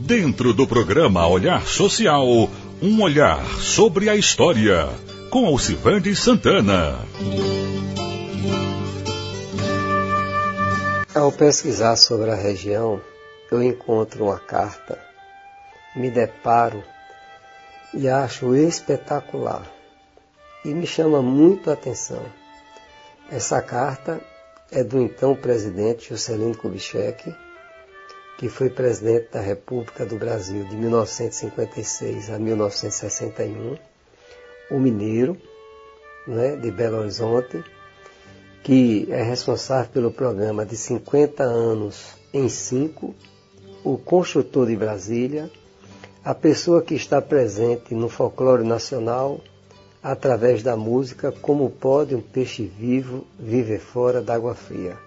Dentro do programa Olhar Social, um olhar sobre a história, com Alcivande Santana. Ao pesquisar sobre a região, eu encontro uma carta, me deparo e acho espetacular e me chama muito a atenção. Essa carta é do então presidente Juscelino Kubitschek, que foi presidente da República do Brasil de 1956 a 1961, o mineiro né, de Belo Horizonte, que é responsável pelo programa de 50 anos em 5, o construtor de Brasília, a pessoa que está presente no folclore nacional através da música Como Pode um Peixe Vivo Viver Fora d'Água Fria.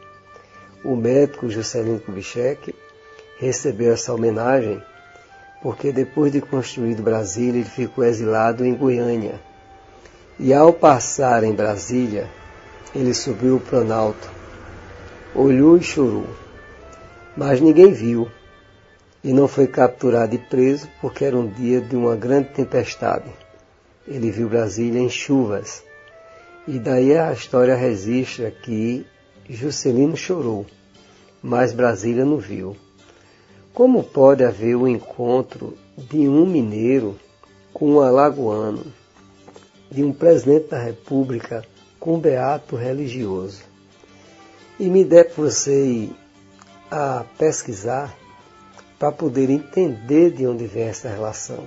O médico Juscelino Kubitschek recebeu essa homenagem porque depois de construído Brasília ele ficou exilado em Goiânia. E ao passar em Brasília, ele subiu o Planalto, olhou e chorou. Mas ninguém viu e não foi capturado e preso porque era um dia de uma grande tempestade. Ele viu Brasília em chuvas. E daí a história registra que Juscelino chorou, mas Brasília não viu. Como pode haver o encontro de um mineiro com um alagoano, de um presidente da República com um beato religioso? E me depurcei a pesquisar para poder entender de onde vem essa relação.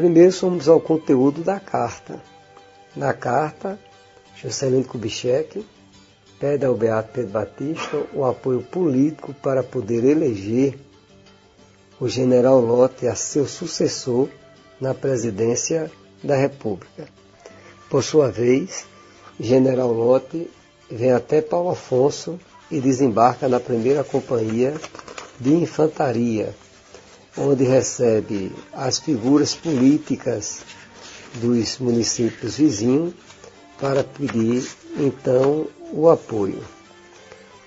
Primeiro somos ao conteúdo da carta. Na carta, Juscelino Kubitschek pede ao Beato Pedro Batista o apoio político para poder eleger o general Lotte a seu sucessor na presidência da República. Por sua vez, general Lotte vem até Paulo Afonso e desembarca na primeira companhia de infantaria, onde recebe as figuras políticas dos municípios vizinhos para pedir então o apoio.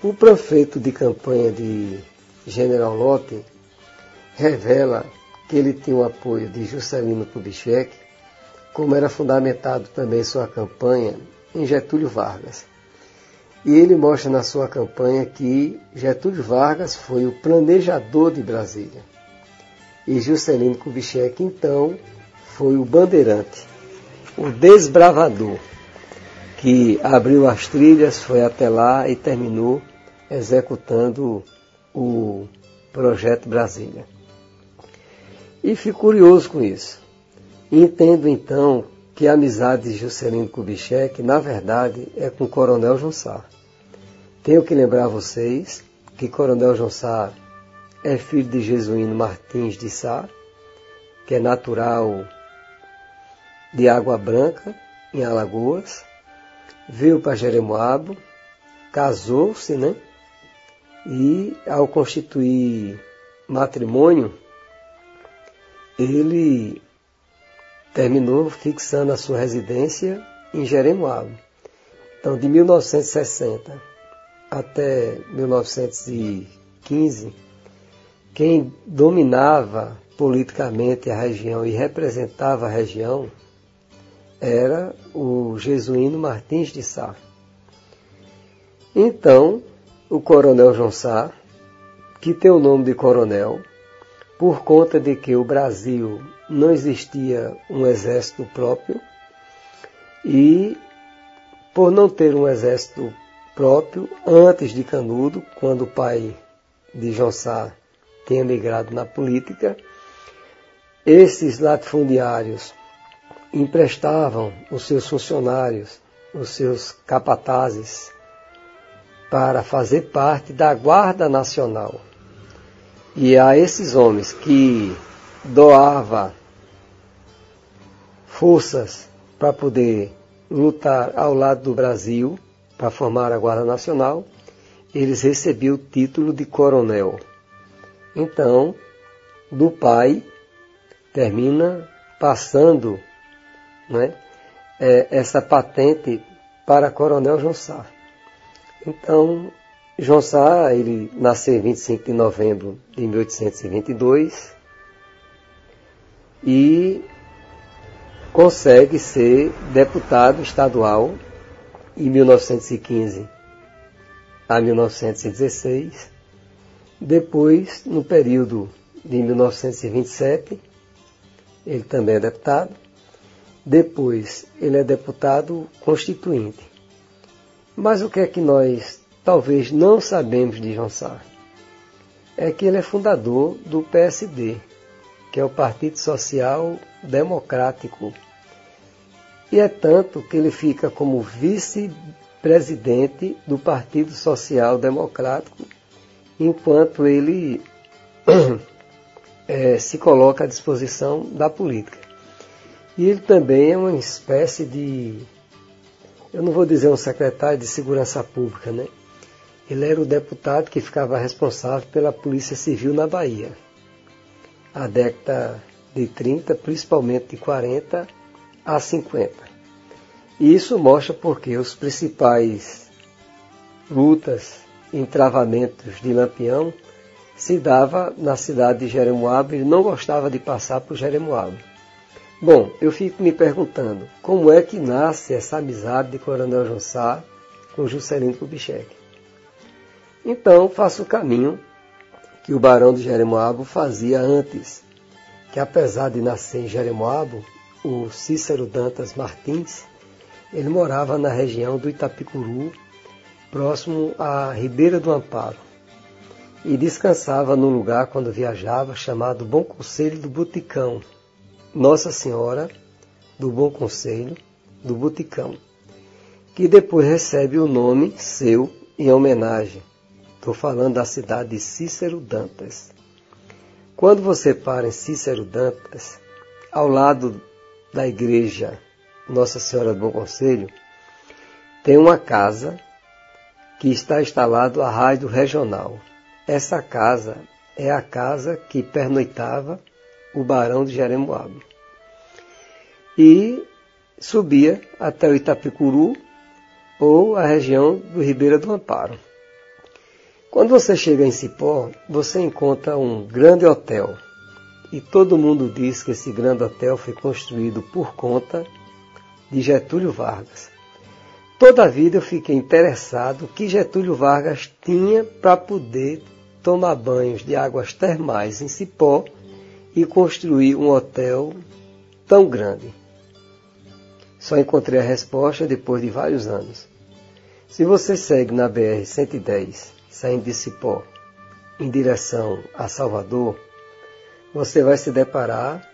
O prefeito de campanha de General Lotte revela que ele tinha o apoio de Juscelino Kubitschek, como era fundamentado também sua campanha em Getúlio Vargas. E ele mostra na sua campanha que Getúlio Vargas foi o planejador de Brasília. E Juscelino Kubitschek, então, foi o bandeirante, o desbravador, que abriu as trilhas, foi até lá e terminou executando o projeto Brasília. E fico curioso com isso. Entendo então que a amizade de Juscelino Kubitschek, na verdade, é com o Coronel João Sá. Tenho que lembrar vocês que Coronel João Sá é filho de Jesuíno Martins de Sá, que é natural de Água Branca, em Alagoas, veio para Jeremoabo, casou-se, né? E ao constituir matrimônio, ele terminou fixando a sua residência em Jeremoabo. Então, de 1960 até 1915, quem dominava politicamente a região e representava a região era o jesuíno Martins de Sá. Então, o coronel João Sá, que tem o nome de coronel, por conta de que o Brasil não existia um exército próprio e por não ter um exército próprio antes de Canudo, quando o pai de João Sá tinha migrado na política. Esses latifundiários emprestavam os seus funcionários, os seus capatazes, para fazer parte da Guarda Nacional. E a esses homens que doava forças para poder lutar ao lado do Brasil, para formar a Guarda Nacional, eles recebiam o título de coronel. Então, do pai, termina passando né, é, essa patente para Coronel João Sá. Então, João Sá, ele nasceu em 25 de novembro de 1822 e consegue ser deputado estadual em 1915 a 1916. Depois, no período de 1927, ele também é deputado. Depois, ele é deputado constituinte. Mas o que é que nós talvez não sabemos de João Sá? É que ele é fundador do PSD, que é o Partido Social Democrático. E é tanto que ele fica como vice-presidente do Partido Social Democrático, enquanto ele é, se coloca à disposição da política. E ele também é uma espécie de, eu não vou dizer um secretário de segurança pública, né? Ele era o deputado que ficava responsável pela Polícia Civil na Bahia a década de 30, principalmente de 40 a 50. E isso mostra porque os principais lutas, entravamentos de Lampião se dava na cidade de Jeremoabo e ele não gostava de passar por Jeremoabo. Bom, eu fico me perguntando como é que nasce essa amizade de Coronel Jonsá com Juscelino Kubitschek. Então faço o caminho que o barão de Jeremoabo fazia antes, que apesar de nascer em Jeremoabo, o Cícero Dantas Martins, ele morava na região do Itapicuru, próximo à Ribeira do Amparo, e descansava num lugar quando viajava chamado Bom Conselho do Buticão, Nossa Senhora do Bom Conselho do Buticão, que depois recebe o nome seu em homenagem Estou falando da cidade de Cícero Dantas. Quando você para em Cícero Dantas, ao lado da igreja Nossa Senhora do Bom Conselho, tem uma casa que está instalado a rádio regional. Essa casa é a casa que pernoitava o barão de Jeremoabo. E subia até o Itapicuru ou a região do Ribeira do Amparo. Quando você chega em Cipó, você encontra um grande hotel. E todo mundo diz que esse grande hotel foi construído por conta de Getúlio Vargas. Toda a vida eu fiquei interessado que Getúlio Vargas tinha para poder tomar banhos de águas termais em Cipó e construir um hotel tão grande. Só encontrei a resposta depois de vários anos. Se você segue na BR 110 saindo de Cipó em direção a Salvador, você vai se deparar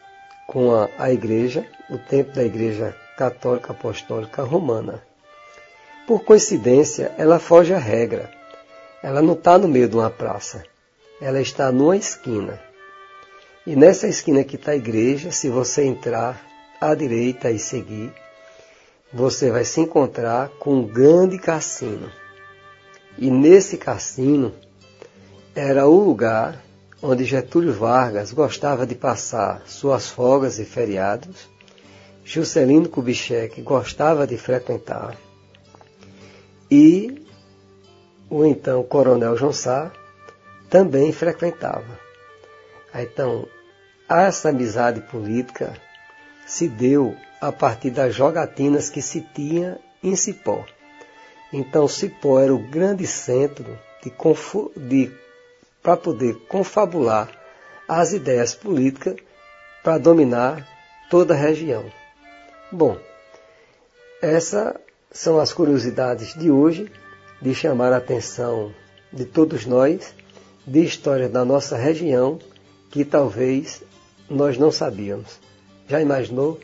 com a, a igreja, o templo da igreja católica apostólica romana. Por coincidência, ela foge à regra. Ela não está no meio de uma praça. Ela está numa esquina. E nessa esquina que está a igreja, se você entrar à direita e seguir, você vai se encontrar com um grande cassino. E nesse cassino era o lugar onde Getúlio Vargas gostava de passar suas folgas e feriados, Juscelino Kubitschek gostava de frequentar e o então Coronel João também frequentava. Então, essa amizade política se deu a partir das jogatinas que se tinha em Cipó. Então Cipó era o grande centro de, de para poder confabular as ideias políticas para dominar toda a região. Bom, essas são as curiosidades de hoje, de chamar a atenção de todos nós, de história da nossa região que talvez nós não sabíamos. Já imaginou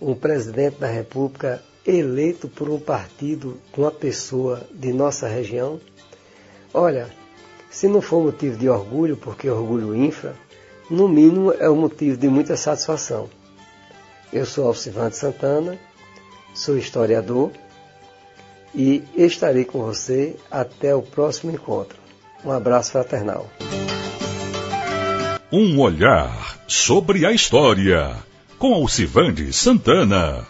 um presidente da República eleito por um partido com uma pessoa de nossa região? Olha, se não for motivo de orgulho, porque orgulho infra, no mínimo é um motivo de muita satisfação. Eu sou Alcivante Santana, sou historiador e estarei com você até o próximo encontro. Um abraço fraternal. Um olhar sobre a história com Alcivande Santana.